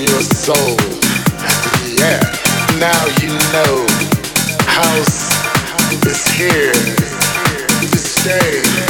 your soul. Yeah, now you know house is here to stay.